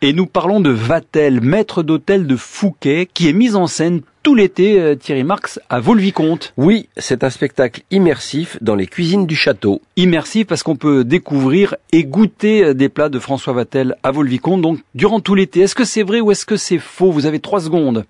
Et nous parlons de Vatel, maître d'hôtel de Fouquet, qui est mise en scène tout l'été, euh, Thierry Marx, à Vaux-le-Vicomte. Oui, c'est un spectacle immersif dans les cuisines du château. Immersif parce qu'on peut découvrir et goûter euh, des plats de François Vatel à Vaux-le-Vicomte, donc durant tout l'été. Est-ce que c'est vrai ou est-ce que c'est faux? Vous avez trois secondes.